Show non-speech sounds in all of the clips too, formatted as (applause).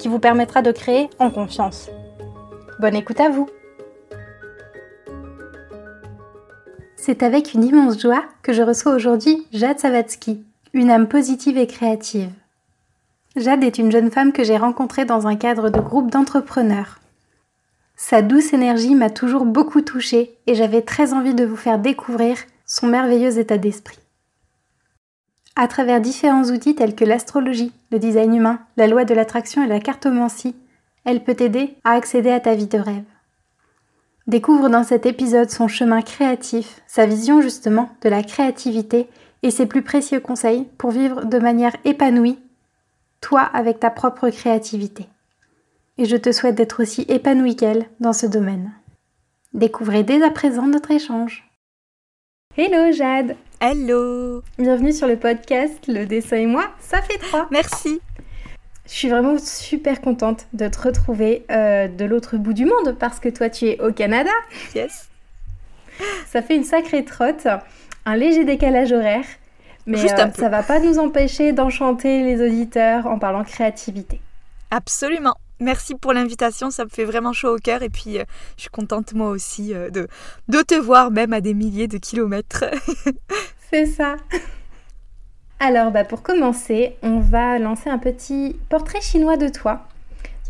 qui vous permettra de créer en confiance. Bonne écoute à vous C'est avec une immense joie que je reçois aujourd'hui Jade Savatsky, une âme positive et créative. Jade est une jeune femme que j'ai rencontrée dans un cadre de groupe d'entrepreneurs. Sa douce énergie m'a toujours beaucoup touchée et j'avais très envie de vous faire découvrir son merveilleux état d'esprit. À travers différents outils tels que l'astrologie, le design humain, la loi de l'attraction et la cartomancie, elle peut t'aider à accéder à ta vie de rêve. Découvre dans cet épisode son chemin créatif, sa vision justement de la créativité et ses plus précieux conseils pour vivre de manière épanouie, toi avec ta propre créativité. Et je te souhaite d'être aussi épanouie qu'elle dans ce domaine. Découvrez dès à présent notre échange. Hello Jade Hello. Bienvenue sur le podcast Le dessin et moi, ça fait trois. Merci. Je suis vraiment super contente de te retrouver euh, de l'autre bout du monde parce que toi tu es au Canada. Yes. Ça fait une sacrée trotte, un léger décalage horaire, mais euh, ça va pas nous empêcher d'enchanter les auditeurs en parlant créativité. Absolument Merci pour l'invitation, ça me fait vraiment chaud au cœur et puis euh, je suis contente moi aussi euh, de, de te voir même à des milliers de kilomètres. (laughs) C'est ça. Alors bah, pour commencer, on va lancer un petit portrait chinois de toi.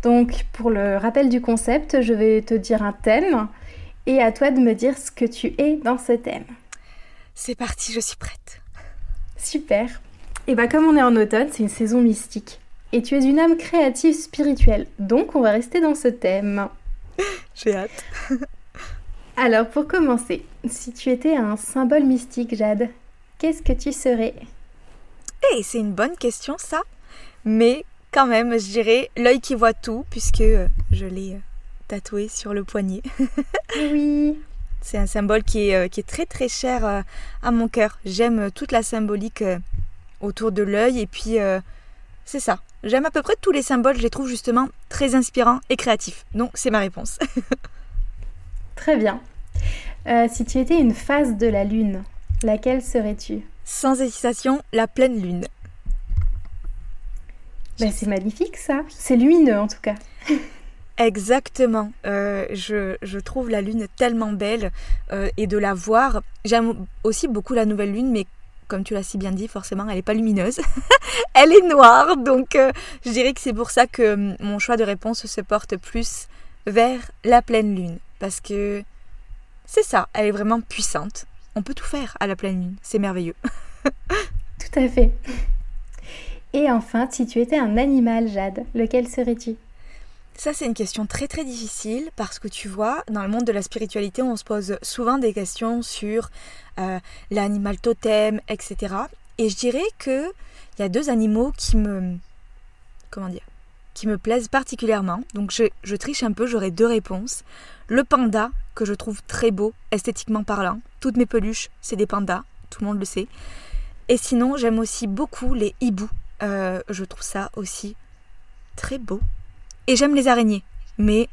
Donc pour le rappel du concept, je vais te dire un thème et à toi de me dire ce que tu es dans ce thème. C'est parti, je suis prête. Super. Et bah comme on est en automne, c'est une saison mystique et tu es une âme créative spirituelle. Donc on va rester dans ce thème. (laughs) J'ai hâte. (laughs) Alors pour commencer, si tu étais un symbole mystique, Jade, qu'est-ce que tu serais? Eh, c'est une bonne question ça. Mais quand même, je dirais l'œil qui voit tout, puisque euh, je l'ai euh, tatoué sur le poignet. oui. (laughs) C'est un symbole qui est, euh, qui est, très très cher à mon cœur. J'aime toute la symbolique autour de l'œil et puis c'est ça. J'aime à peu près tous les symboles, je les trouve justement très inspirants et créatifs. Donc c'est ma réponse. (laughs) très bien. Euh, si tu étais une phase de la Lune, laquelle serais-tu? Sans hésitation, la pleine Lune. Ben, c'est magnifique ça. C'est lumineux en tout cas. (laughs) Exactement. Euh, je, trouve la lune tellement belle euh, et de la voir. J'aime aussi beaucoup la nouvelle lune, mais comme tu l'as si bien dit, forcément, elle n'est pas lumineuse. (laughs) elle est noire, donc euh, je dirais que c'est pour ça que hum, mon choix de réponse se porte plus vers la pleine lune. Parce que c'est ça, elle est vraiment puissante. On peut tout faire à la pleine lune, c'est merveilleux. (laughs) tout à fait. Et enfin, si tu étais un animal, Jade, lequel serais-tu? Ça, c'est une question très très difficile parce que tu vois, dans le monde de la spiritualité, on se pose souvent des questions sur euh, l'animal totem, etc. Et je dirais que il y a deux animaux qui me, comment dire, qui me plaisent particulièrement. Donc je, triche un peu, j'aurai deux réponses. Le panda, que je trouve très beau, esthétiquement parlant. Toutes mes peluches, c'est des pandas, tout le monde le sait. Et sinon, j'aime aussi beaucoup les hiboux. Euh, je trouve ça aussi très beau. Et j'aime les araignées. Mais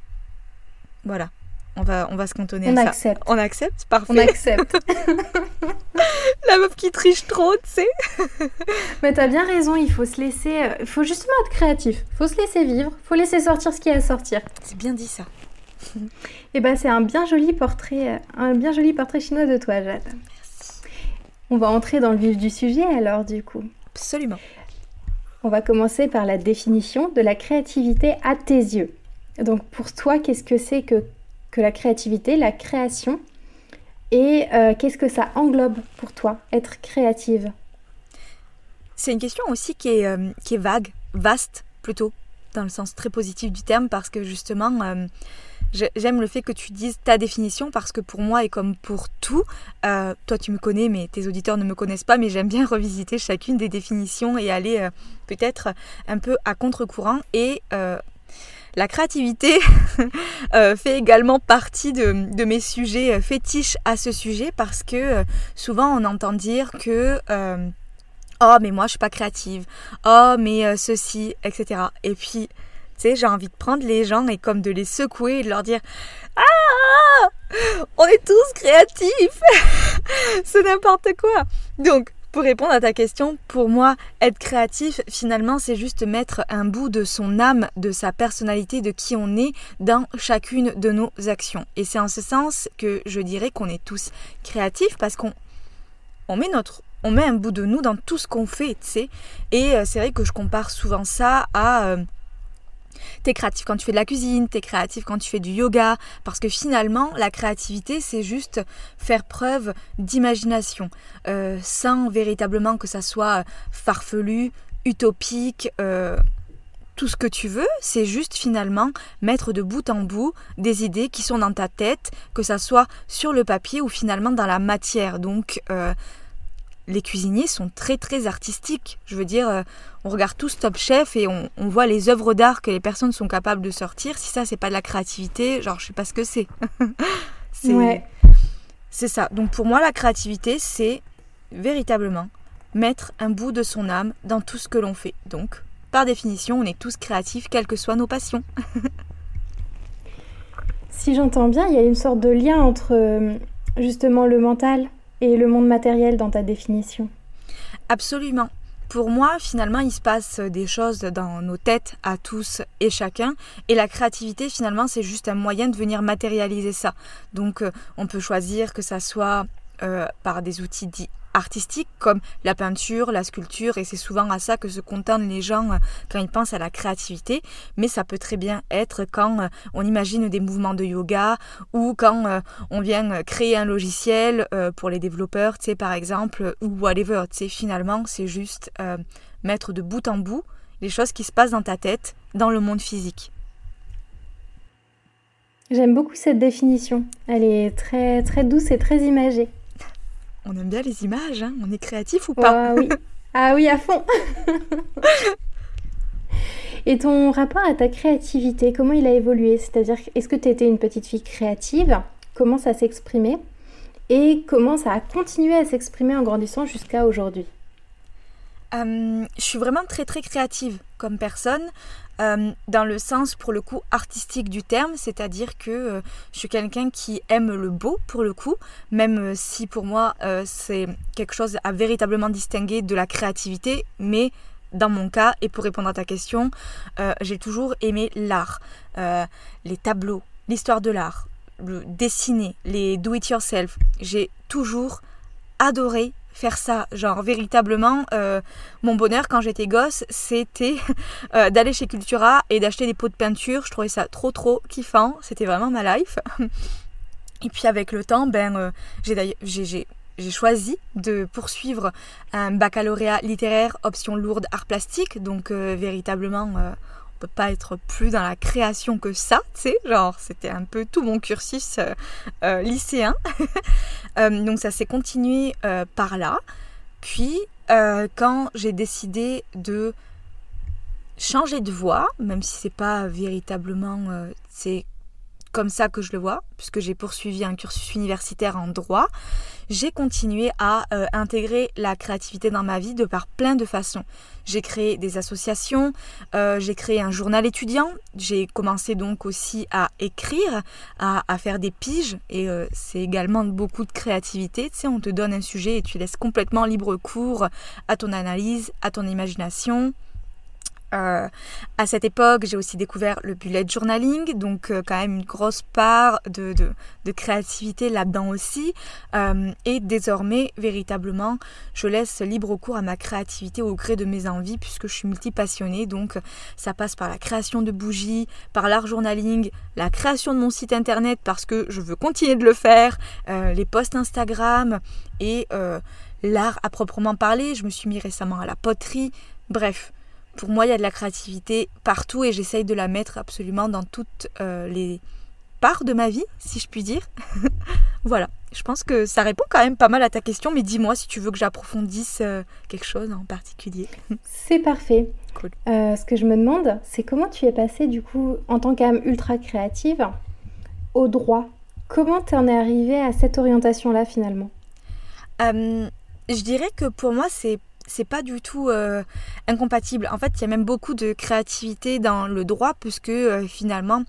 voilà, on va, on va se cantonner on à accepte. ça. On accepte Parfait. On accepte. (laughs) (laughs) La meuf qui triche trop, tu sais. (laughs) Mais t'as bien raison, il faut se laisser. Il euh, faut justement être créatif. Il faut se laisser vivre. Il faut laisser sortir ce qui a à sortir. C'est bien dit ça. Et eh ben c'est un bien joli portrait, euh, un bien joli portrait chinois de toi, Jade. Merci. On va entrer dans le vif du sujet alors, du coup. Absolument. On va commencer par la définition de la créativité à tes yeux. Donc pour toi, qu'est-ce que c'est que, la créativité, la création? Et euh, qu'est-ce que ça englobe pour toi, être créative? C'est une question aussi qui est, euh, qui est vague, vaste plutôt, dans le sens très positif du terme, parce que justement, euh, J'aime le fait que tu dises ta définition parce que pour moi et comme pour tout, euh, toi tu me connais mais tes auditeurs ne me connaissent pas, mais j'aime bien (laughs) revisiter chacune des définitions et aller euh, peut-être un peu à contre-courant. Et euh, la créativité (laughs) fait également partie de, mes sujets fétiches à ce sujet parce que souvent on entend dire que oh mais moi je suis pas créative, oh mais ceci, etc. Et puis j'ai envie de prendre les gens et comme de les secouer et de leur dire Ah On est tous créatifs (laughs) C'est n'importe quoi Donc, pour répondre à ta question, pour moi, être créatif, finalement, c'est juste mettre un bout de son âme, de sa personnalité, de qui on est dans chacune de nos actions. Et c'est en ce sens que je dirais qu'on est tous créatifs parce qu'on on met notre on met un bout de nous dans tout ce qu'on fait, tu sais. Et euh, c'est vrai que je compare souvent ça à euh, T'es créatif quand tu fais de la cuisine, t'es créatif quand tu fais du yoga, parce que finalement, la créativité, c'est juste faire preuve d'imagination, euh, sans véritablement que ça soit farfelu, utopique, euh, tout ce que tu veux, c'est juste finalement mettre de bout en bout des idées qui sont dans ta tête, que ça soit sur le papier ou finalement dans la matière. Donc, euh, les cuisiniers sont très très artistiques. Je veux dire, euh, on regarde tous Top Chef et on, voit les œuvres d'art que les personnes sont capables de sortir. Si ça, c'est pas de la créativité, genre, je sais pas ce que c'est. (laughs) c'est ça. Donc pour moi, la créativité, c'est véritablement mettre un bout de son âme dans tout ce que l'on fait. Donc, par définition, on est tous créatifs, quelles que soient nos passions. (laughs) si j'entends bien, il y a une sorte de lien entre euh, justement le mental et le monde matériel dans ta définition Absolument. Pour moi, finalement, il se passe des choses dans nos têtes à tous et chacun. Et la créativité, finalement, c'est juste un moyen de venir matérialiser ça. Donc, euh, on peut choisir que ça soit euh, par des outils dits artistiques comme la peinture, la sculpture, et c'est souvent à ça que se contentent les gens euh, quand ils pensent à la créativité, mais ça peut très bien être quand euh, on imagine des mouvements de yoga ou quand euh, on vient créer un logiciel pour les développeurs, tu sais, par exemple, ou whatever, tu finalement, c'est juste mettre de bout en bout les choses qui se passent dans ta tête, dans le monde physique. J'aime beaucoup cette définition. Elle est très très douce et très imagée on aime bien les images, hein. on est créatif ou pas? Ah oui, (laughs) ah oui, à fond. Et ton rapport à ta créativité, comment il a évolué? C'est-à-dire, est-ce que tu étais une petite fille créative? Comment ça s'exprimait? Et comment ça a continué à s'exprimer en grandissant jusqu'à aujourd'hui? Euh, Je suis vraiment très très créative comme personne. Euh, dans le sens pour le coup artistique du terme, c'est-à-dire que euh, je suis quelqu'un qui aime le beau pour le coup, même si pour moi c'est quelque chose à véritablement distinguer de la créativité, mais dans mon cas, et pour répondre à ta question, j'ai toujours aimé l'art, les tableaux, l'histoire de l'art, le dessiner, les do-it-yourself. J'ai toujours adoré faire ça. Genre véritablement, euh, mon bonheur quand j'étais gosse, c'était (laughs) euh, d'aller chez Cultura et d'acheter des pots de peinture. Je trouvais ça trop trop kiffant. C'était vraiment ma life. (laughs) Et puis avec le temps, ben, euh, j'ai j'ai choisi de poursuivre un baccalauréat littéraire option lourde art plastique, donc véritablement peut pas être plus dans la création que ça, tu sais, genre c'était un peu tout mon cursus euh, euh, lycéen. (laughs) Euh, donc ça s'est continué par là. Puis quand j'ai décidé de changer de voie, même si c'est pas véritablement c'est comme ça que je le vois, puisque j'ai poursuivi un cursus universitaire en droit, j'ai continué à euh, intégrer la créativité dans ma vie de par plein de façons. J'ai créé des associations, euh, j'ai créé un journal étudiant, j'ai commencé donc aussi à écrire, à, faire des piges, et euh, c'est également beaucoup de créativité. Tu sais, on te donne un sujet et tu laisses complètement libre cours à ton analyse, à ton imagination. Euh, à cette époque, j'ai aussi découvert le bullet journaling, donc euh, quand même une grosse part de, créativité là-dedans aussi. Euh, et désormais, véritablement, je laisse libre cours à ma créativité au gré de mes envies, puisque je suis multipassionnée. Donc ça passe par la création de bougies, par l'art journaling, la création de mon site internet, parce que je veux continuer de le faire, les posts Instagram et l'art à proprement parler. Je me suis mis récemment à la poterie. Bref, pour moi, il y a de la créativité partout et j'essaye de la mettre absolument dans toutes euh, les part de ma vie, si je puis dire. (laughs) voilà, je pense que ça répond quand même pas mal à ta question, mais dis-moi si tu veux que j'approfondisse euh, quelque chose en particulier. (laughs) C'est parfait. Cool. Euh, ce que je me demande, c'est comment tu es passée du coup en tant qu'âme ultra créative au droit? Comment tu en es arrivée à cette orientation-là finalement? Je dirais que pour moi, c'est c'est pas du tout incompatible. En fait, il y a même beaucoup de créativité dans le droit, puisque finalement,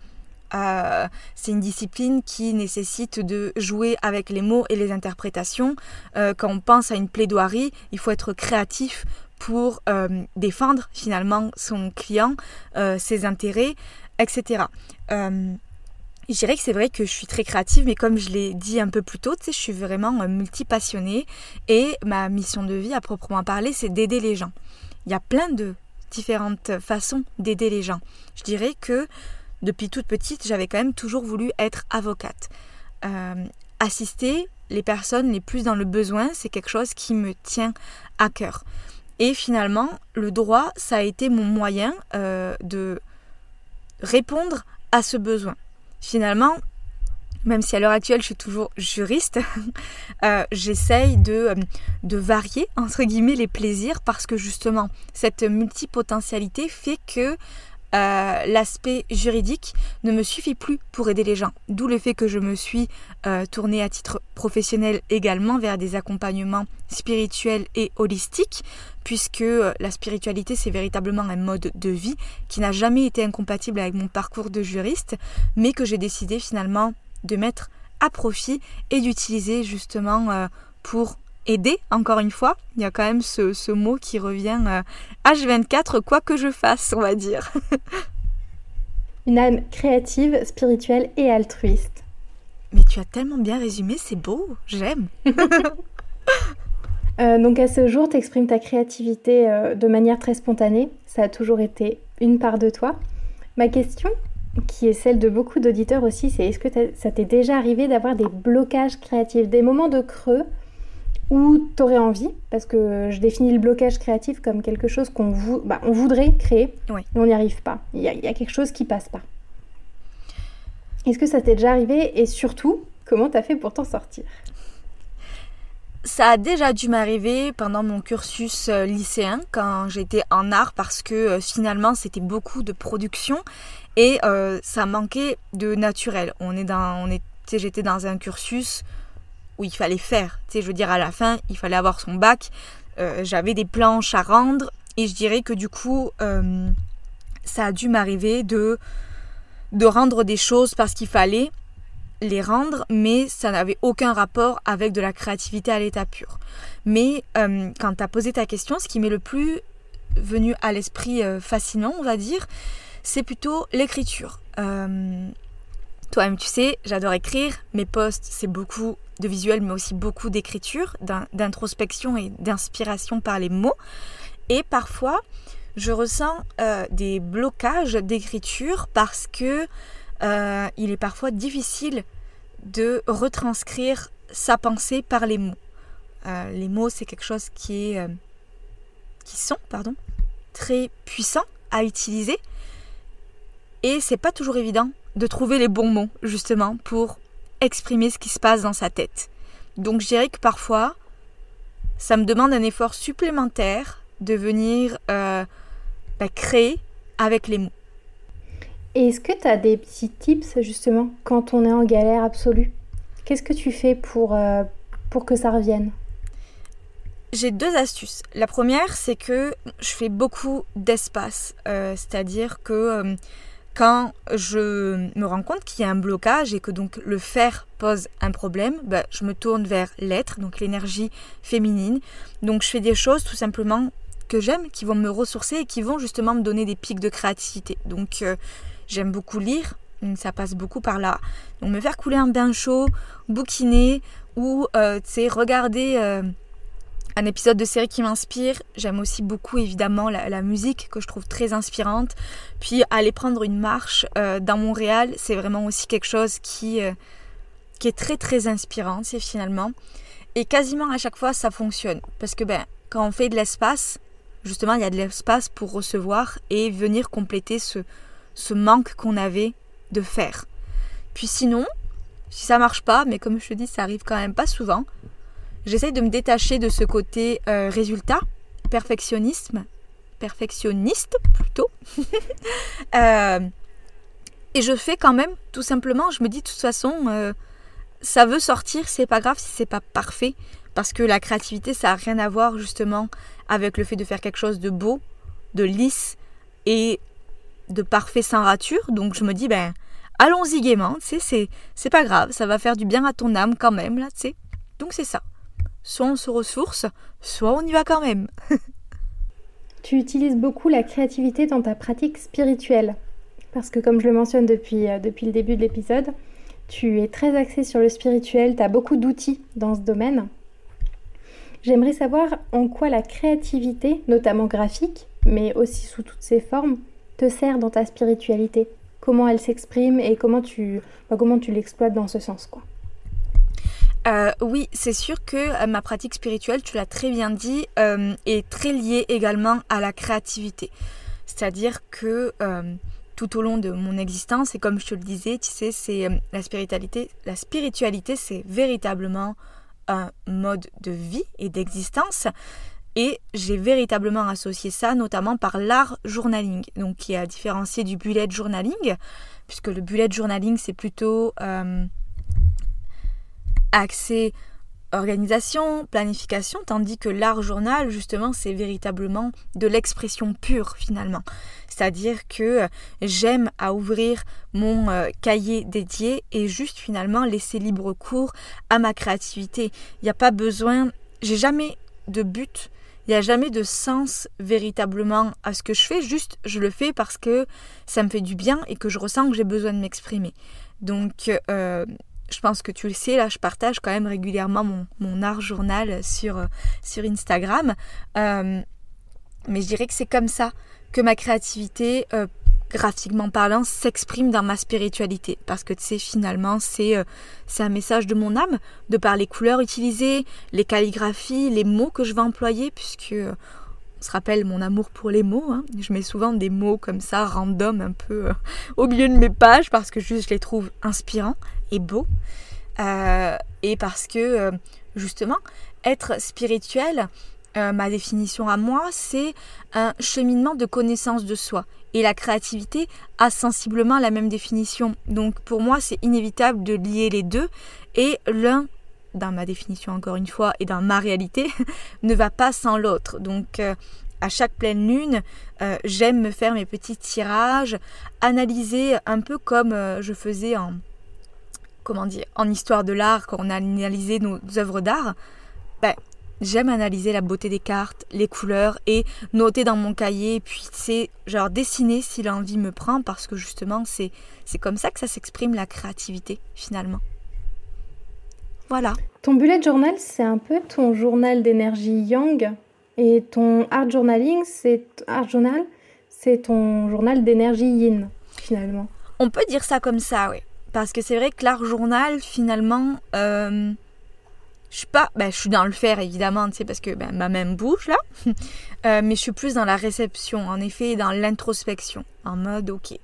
euh, c'est une discipline qui nécessite de jouer avec les mots et les interprétations. Euh, quand on pense à une plaidoirie, il faut être créatif pour euh, défendre finalement son client, ses intérêts, etc. je dirais que c'est vrai que je suis très créative, mais comme je l'ai dit un peu plus tôt, je suis vraiment multipassionnée et ma mission de vie à proprement parler, c'est d'aider les gens. Il y a plein de différentes façons d'aider les gens. Je dirais que depuis toute petite, j'avais quand même toujours voulu être avocate. Euh, assister les personnes les plus dans le besoin, c'est quelque chose qui me tient à cœur. Et finalement, le droit, ça a été mon moyen euh, de répondre à ce besoin. Finalement, même si à l'heure actuelle je suis toujours juriste, (laughs) euh, j'essaye de, de varier entre guillemets les plaisirs parce que justement cette multipotentialité fait que euh, l'aspect juridique ne me suffit plus pour aider les gens. D'où le fait que je me suis euh, tournée à titre professionnel également vers des accompagnements spirituels et holistiques, puisque euh, la spiritualité c'est véritablement un mode de vie qui n'a jamais été incompatible avec mon parcours de juriste, mais que j'ai décidé finalement de mettre à profit et d'utiliser justement pour aider, encore une fois. Il y a quand même ce, mot qui revient H24, euh, quoi que je fasse, on va dire. (laughs) Une âme créative, spirituelle et altruiste. Mais tu as tellement bien résumé, c'est beau, j'aime. (laughs) Euh, donc à ce jour, tu exprimes ta créativité euh, de manière très spontanée. Ça a toujours été une part de toi. Ma question, qui est celle de beaucoup d'auditeurs aussi, c'est est-ce que ça t'est déjà arrivé d'avoir des blocages créatifs, des moments de creux ou tu aurais envie, parce que je définis le blocage créatif comme quelque chose qu'on bah, on voudrait créer, mais on n'y arrive pas. Il y, a, quelque chose qui passe pas. Est-ce que ça t'est déjà arrivé et surtout, comment t'as fait pour t'en sortir? Ça a déjà dû m'arriver pendant mon cursus euh, lycéen quand j'étais en art parce que euh, finalement c'était beaucoup de production et euh, ça manquait de naturel. On est dans, on était, j'étais dans un cursus où il fallait faire. Tu sais, je veux dire, à la fin, il fallait avoir son bac. Euh, j'avais des planches à rendre. Et je dirais que du coup, euh, ça a dû m'arriver de, de rendre des choses parce qu'il fallait les rendre, mais ça n'avait aucun rapport avec de la créativité à l'état pur. Mais euh, quand tu as posé ta question, ce qui m'est le plus venu à l'esprit facilement, on va dire, c'est plutôt l'écriture. Toi-même, tu sais, j'adore écrire. Mes posts, c'est beaucoup de visuel, mais aussi beaucoup d'écriture, d'introspection et d'inspiration par les mots. Et parfois, je ressens euh, des blocages d'écriture parce que euh, il est parfois difficile de retranscrire sa pensée par les mots. Euh, les mots, c'est quelque chose qui est, qui sont, pardon, très puissant à utiliser. Et c'est pas toujours évident de trouver les bons mots, justement, pour exprimer ce qui se passe dans sa tête. Donc je dirais que parfois, ça me demande un effort supplémentaire de venir euh, bah, créer avec les mots. est-ce que tu as des petits tips justement quand on est en galère absolue? Qu'est-ce que tu fais pour, euh, pour que ça revienne? J'ai deux astuces. La première, c'est que je fais beaucoup d'espace. Euh, c'est-à-dire que quand je me rends compte qu'il y a un blocage et que donc le faire pose un problème, bah, je me tourne vers l'être, donc l'énergie féminine. Donc je fais des choses tout simplement que j'aime, qui vont me ressourcer et qui vont justement me donner des pics de créativité. Donc euh, j'aime beaucoup lire, ça passe beaucoup par là. Donc me faire couler un bain chaud, bouquiner ou euh, regarder euh, un épisode de série qui m'inspire. J'aime aussi beaucoup évidemment la, musique que je trouve très inspirante. Puis aller prendre une marche euh, dans Montréal, c'est vraiment aussi quelque chose qui, euh, qui est très très inspirant, c'est finalement. Et quasiment à chaque fois ça fonctionne. Parce que ben, quand on fait de l'espace, justement il y a de l'espace pour recevoir et venir compléter ce, ce manque qu'on avait de faire. Puis sinon, si ça marche pas, mais comme je te dis, ça arrive quand même pas souvent, j'essaye de me détacher de ce côté euh, résultat, perfectionnisme, perfectionniste plutôt. (laughs) Euh, et je fais quand même, tout simplement, je me dis de toute façon, euh, ça veut sortir, c'est pas grave si c'est pas parfait, parce que la créativité, ça a rien à voir justement avec le fait de faire quelque chose de beau, de lisse et de parfait sans rature. Donc je me dis, ben, allons-y gaiement, c'est pas grave, ça va faire du bien à ton âme quand même, là. Donc c'est ça. Soit on se ressource, soit on y va quand même. (laughs) tu utilises beaucoup la créativité dans ta pratique spirituelle. Parce que comme je le mentionne depuis, euh, le début de l'épisode, tu es très axé sur le spirituel, tu as beaucoup d'outils dans ce domaine. J'aimerais savoir en quoi la créativité, notamment graphique, mais aussi sous toutes ses formes, te sert dans ta spiritualité. Comment elle s'exprime et comment tu, bah, l'exploites dans ce sens. quoi. Euh, oui, c'est sûr que euh, ma pratique spirituelle, tu l'as très bien dit, est très liée également à la créativité. C'est-à-dire que tout au long de mon existence. Et comme je te le disais, tu sais, c'est euh, la spiritualité. La spiritualité, c'est véritablement un mode de vie et d'existence. Et j'ai véritablement associé ça notamment par l'art journaling, donc qui est à différencier du bullet journaling, puisque le bullet journaling c'est plutôt euh, axé organisation, planification, tandis que l'art journal, justement, c'est véritablement de l'expression pure finalement. C'est-à-dire que j'aime à ouvrir mon euh, cahier dédié et juste finalement laisser libre cours à ma créativité. Il n'y a pas besoin, j'ai jamais de but, il n'y a jamais de sens véritablement à ce que je fais, juste je le fais parce que ça me fait du bien et que je ressens que j'ai besoin de m'exprimer. Donc euh, je pense que tu le sais, là je partage quand même régulièrement mon, art journal sur, euh, sur Instagram. mais je dirais que c'est comme ça que ma créativité, euh, graphiquement parlant, s'exprime dans ma spiritualité. Parce que tu sais, finalement, euh, c'est un message de mon âme, de par les couleurs utilisées, les calligraphies, les mots que je vais employer, puisque euh, on se rappelle mon amour pour les mots. Hein. Je mets souvent des mots comme ça, random, un peu au milieu de mes pages, parce que juste je les trouve inspirants et beaux. et parce que, justement, être spirituel, euh, ma définition à moi, c'est un cheminement de connaissance de soi. Et la créativité a sensiblement la même définition. Donc pour moi, c'est inévitable de lier les deux. Et l'un, dans ma définition encore une fois, et dans ma réalité, (laughs) ne va pas sans l'autre. Donc euh, à chaque pleine lune, euh, j'aime me faire mes petits tirages, analyser un peu comme je faisais en, comment dire, en histoire de l'art quand on a analysé nos œuvres d'art. Ben, J'aime analyser la beauté des cartes, les couleurs et noter dans mon cahier, puis c'est genre dessiner si l'envie me prend parce que justement c'est c'est comme ça que ça s'exprime la créativité finalement. Voilà. Ton bullet journal, c'est un peu ton journal d'énergie yang et ton art journaling, c'est art journal, c'est ton journal d'énergie yin finalement. On peut dire ça comme ça, oui. Parce que c'est vrai que l'art journal, finalement, euh, je suis pas, ben, je suis dans le faire évidemment, tu sais, parce que ben, ma main bouge là, (laughs) euh, mais je suis plus dans la réception, en effet, dans l'introspection, en mode ok,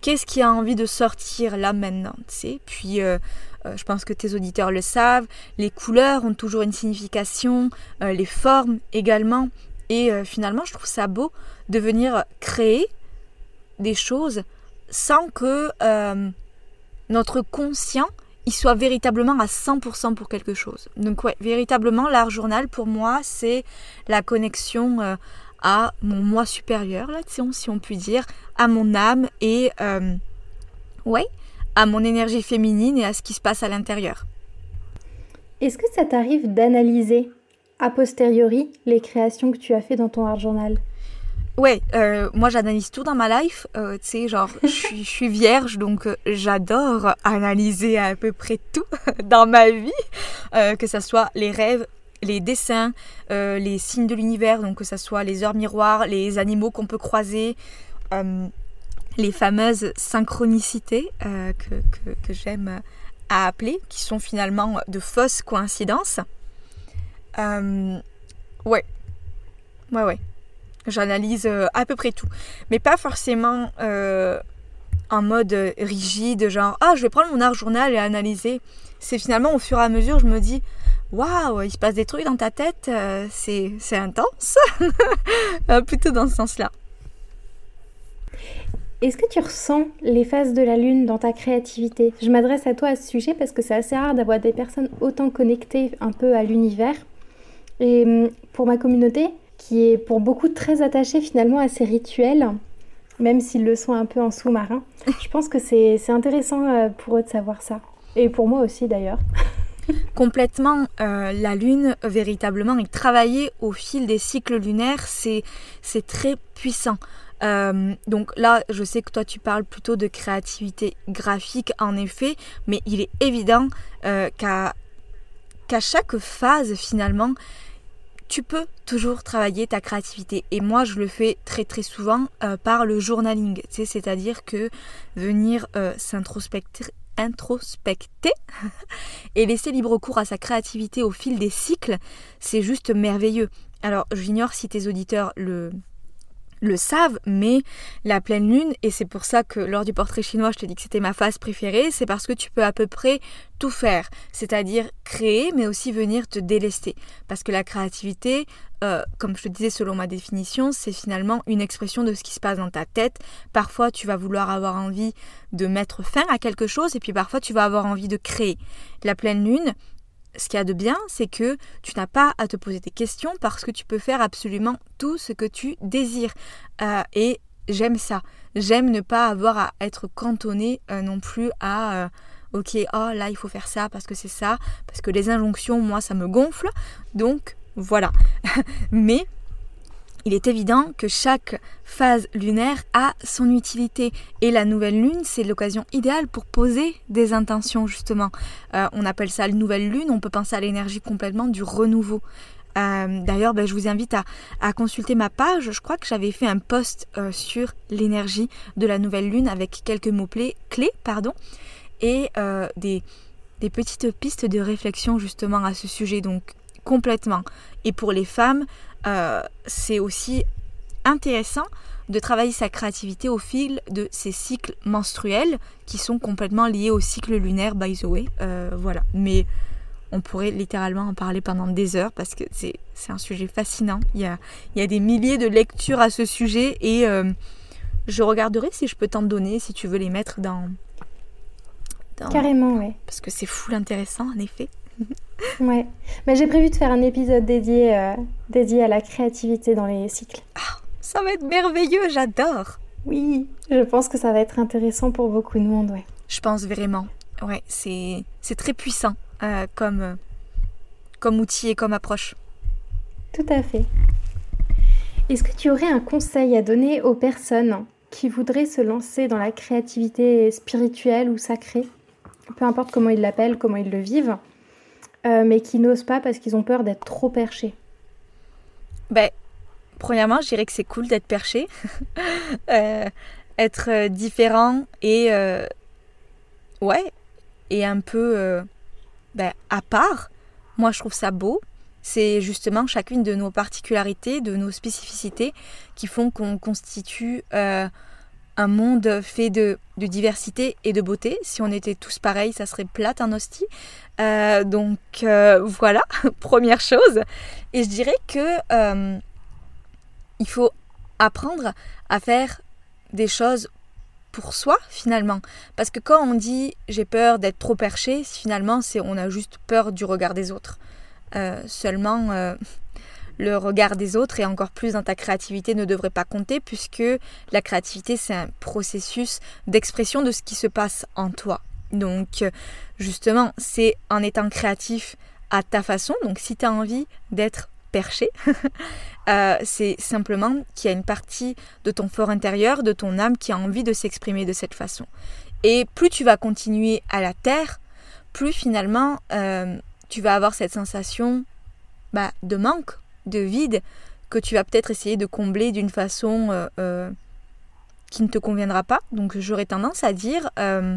qu'est-ce qui a envie de sortir là maintenant, tu sais, puis euh, euh, je pense que tes auditeurs le savent, les couleurs ont toujours une signification, les formes également, et finalement je trouve ça beau de venir créer des choses sans que notre conscient il soit véritablement à 100% pour quelque chose. Donc ouais, véritablement, l'art journal pour moi, c'est la connexion euh, à mon moi supérieur, là, si on peut dire, à mon âme et euh, ouais, à mon énergie féminine et à ce qui se passe à l'intérieur. Est-ce que ça t'arrive d'analyser a posteriori les créations que tu as fait dans ton art journal? Ouais, euh, moi j'analyse tout dans ma life. Euh, tu sais, genre, je suis vierge, donc euh, j'adore analyser à peu près tout (laughs) dans ma vie, que ce soit les rêves, les dessins, les signes de l'univers, donc que ce soit les heures miroirs, les animaux qu'on peut croiser, les fameuses synchronicités que, que j'aime à appeler, qui sont finalement de fausses coïncidences. ouais, ouais, ouais. J'analyse euh, à peu près tout. Mais pas forcément euh, en mode rigide, genre ah je vais prendre mon art journal et analyser. C'est finalement au fur et à mesure je me dis waouh il se passe des trucs dans ta tête, c'est intense, (laughs) plutôt dans ce sens-là. Est-ce que tu ressens les phases de la lune dans ta créativité? Je m'adresse à toi à ce sujet parce que c'est assez rare d'avoir des personnes autant connectées un peu à l'univers. Et hum, pour ma communauté, qui est pour beaucoup très attachée finalement à ces rituels, même s'ils le sont un peu en sous-marin, je pense que c'est intéressant euh, pour eux de savoir ça. Et pour moi aussi d'ailleurs. (laughs) Complètement, euh, la lune véritablement et travailler au fil des cycles lunaires, c'est très puissant. Euh, donc là, je sais que toi tu parles plutôt de créativité graphique en effet, mais il est évident euh, qu'à chaque phase finalement, tu peux toujours travailler ta créativité. Et moi, je le fais très très souvent euh, par le journaling. C'est-à-dire que venir s'introspecter introspecter (laughs) et laisser libre cours à sa créativité au fil des cycles, c'est juste merveilleux. Alors, j'ignore si tes auditeurs le, le savent, mais la pleine lune, et c'est pour ça que lors du portrait chinois, je te dis que c'était ma phase préférée, c'est parce que tu peux à peu près tout faire, c'est-à-dire créer, mais aussi venir te délester. Parce que la créativité, euh, comme je te disais selon ma définition, c'est finalement une expression de ce qui se passe dans ta tête. Parfois, tu vas vouloir avoir envie de mettre fin à quelque chose, et puis parfois, tu vas avoir envie de créer. La pleine lune, ce qu'il y a de bien, c'est que tu n'as pas à te poser des questions parce que tu peux faire absolument tout ce que tu désires. Euh, et j'aime ça. J'aime ne pas avoir à être cantonné euh, non plus à... Euh, ok, oh là il faut faire ça parce que c'est ça, parce que les injonctions, moi, ça me gonfle. Donc voilà. (laughs) Mais il est évident que chaque phase lunaire a son utilité et la nouvelle lune, c'est l'occasion idéale pour poser des intentions justement. Euh, on appelle ça la nouvelle lune, on peut penser à l'énergie complètement du renouveau. Euh, d'ailleurs, ben, je vous invite à, consulter ma page. Je crois que j'avais fait un post euh, sur l'énergie de la nouvelle lune avec quelques mots-clés clés, pardon, et des petites pistes de réflexion justement à ce sujet. Donc complètement. Et pour les femmes, euh, c'est aussi intéressant de travailler sa créativité au fil de ces cycles menstruels qui sont complètement liés au cycle lunaire, by the way. Euh, voilà. Mais on pourrait littéralement en parler pendant des heures parce que c'est un sujet fascinant. Il y, a, il y a des milliers de lectures à ce sujet et euh, je regarderai si je peux t'en donner, si tu veux les mettre dans. Carrément, oui. Parce que c'est full intéressant en effet. (laughs) (laughs) ouais. Mais j'ai prévu de faire un épisode dédié, euh, dédié à la créativité dans les cycles. Ah, ça va être merveilleux, j'adore. Oui, je pense que ça va être intéressant pour beaucoup de monde, ouais. Je pense vraiment. Ouais, c'est, c'est très puissant euh, comme, euh, comme outil et comme approche. Tout à fait. Est-ce que tu aurais un conseil à donner aux personnes qui voudraient se lancer dans la créativité spirituelle ou sacrée? Peu importe comment ils l'appellent, comment ils le vivent. Euh, mais qui n'osent pas parce qu'ils ont peur d'être trop perchés Ben, premièrement, je dirais que c'est cool d'être perché. (laughs) Euh, être euh, différent et. ouais, et un peu ben, à part. Moi, je trouve ça beau. C'est justement chacune de nos particularités, de nos spécificités qui font qu'on constitue un monde fait de, diversité et de beauté. Si on était tous pareils, ça serait plate un hostie. Euh, donc euh, voilà, (laughs) première chose. Et je dirais que euh, il faut apprendre à faire des choses pour soi finalement. Parce que quand on dit j'ai peur d'être trop perché, finalement c'est on a juste peur du regard des autres. seulement (laughs) le regard des autres et encore plus dans ta créativité ne devrait pas compter puisque la créativité c'est un processus d'expression de ce qui se passe en toi. Donc justement c'est en étant créatif à ta façon, donc si tu as envie d'être perché, (laughs) euh, c'est simplement qu'il y a une partie de ton fort intérieur, de ton âme qui a envie de s'exprimer de cette façon. Et plus tu vas continuer à la terre, plus finalement euh, tu vas avoir cette sensation bah, de manque de vide que tu vas peut-être essayer de combler d'une façon euh, euh, qui ne te conviendra pas. Donc j'aurais tendance à dire, euh,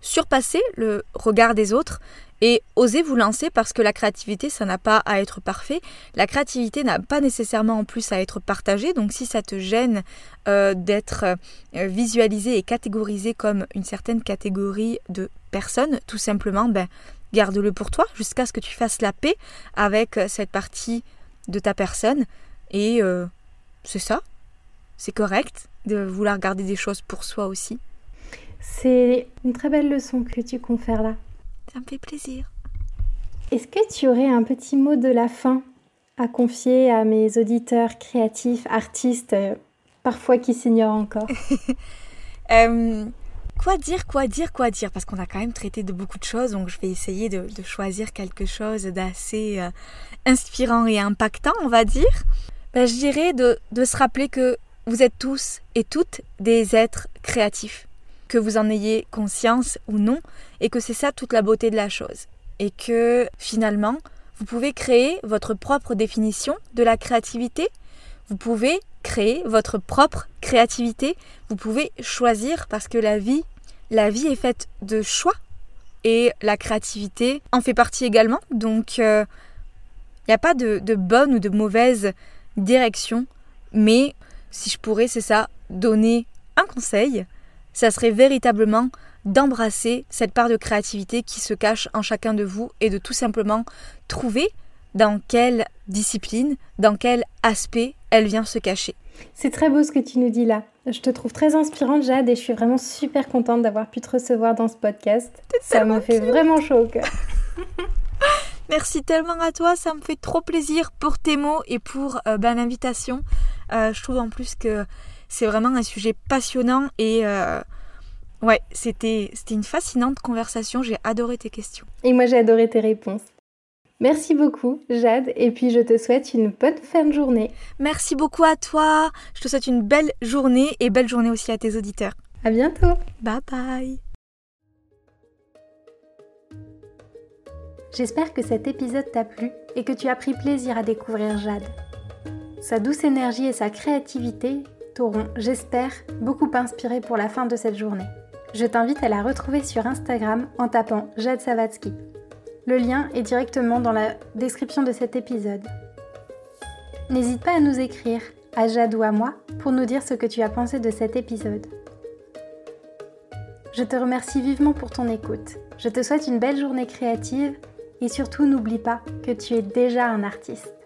surpasser le regard des autres et oser vous lancer parce que la créativité, ça n'a pas à être parfait. La créativité n'a pas nécessairement en plus à être partagée. Donc si ça te gêne euh, d'être euh, visualisé et catégorisé comme une certaine catégorie de personnes, tout simplement, ben, garde-le pour toi jusqu'à ce que tu fasses la paix avec euh, cette partie de ta personne. Et c'est ça. C'est correct de vouloir garder des choses pour soi aussi. C'est une très belle leçon que tu confères là. Ça me fait plaisir. Est-ce que tu aurais un petit mot de la fin à confier à mes auditeurs créatifs, artistes, euh, parfois qui s'ignorent encore? (laughs) Euh, Quoi dire, quoi dire, quoi dire? Parce qu'on a quand même traité de beaucoup de choses, donc je vais essayer de, choisir quelque chose d'assez euh, inspirant et impactant, on va dire. Ben, je dirais de, de se rappeler que vous êtes tous et toutes des êtres créatifs que vous en ayez conscience ou non, et que c'est ça toute la beauté de la chose. Et que finalement, vous pouvez créer votre propre définition de la créativité, vous pouvez créer votre propre créativité, vous pouvez choisir parce que la vie, la vie est faite de choix et la créativité en fait partie également. Donc il euh, n'y a pas de, de bonne ou de mauvaise direction, mais si je pourrais, c'est ça, donner un conseil, ça serait véritablement d'embrasser cette part de créativité qui se cache en chacun de vous et de tout simplement trouver dans quelle discipline, dans quel aspect elle vient se cacher. C'est très beau ce que tu nous dis là. Je te trouve très inspirante Jade et je suis vraiment super contente d'avoir pu te recevoir dans ce podcast. Ça me fait vraiment chaud au cœur. (laughs) Merci tellement à toi, ça me fait trop plaisir pour tes mots et pour euh, ben, l'invitation. Euh, je trouve en plus que c'est vraiment un sujet passionnant et euh, ouais, c'était une fascinante conversation. J'ai adoré tes questions. Et moi, j'ai adoré tes réponses. Merci beaucoup, Jade, et puis je te souhaite une bonne fin de journée. Merci beaucoup à toi. Je te souhaite une belle journée et belle journée aussi à tes auditeurs. À bientôt. Bye bye. J'espère que cet épisode t'a plu et que tu as pris plaisir à découvrir Jade. Sa douce énergie et sa créativité t'auront, j'espère, beaucoup inspiré pour la fin de cette journée. Je t'invite à la retrouver sur Instagram en tapant Jade Savatsky. Le lien est directement dans la description de cet épisode. N'hésite pas à nous écrire, à Jade ou à moi, pour nous dire ce que tu as pensé de cet épisode. Je te remercie vivement pour ton écoute. Je te souhaite une belle journée créative et surtout n'oublie pas que tu es déjà un artiste.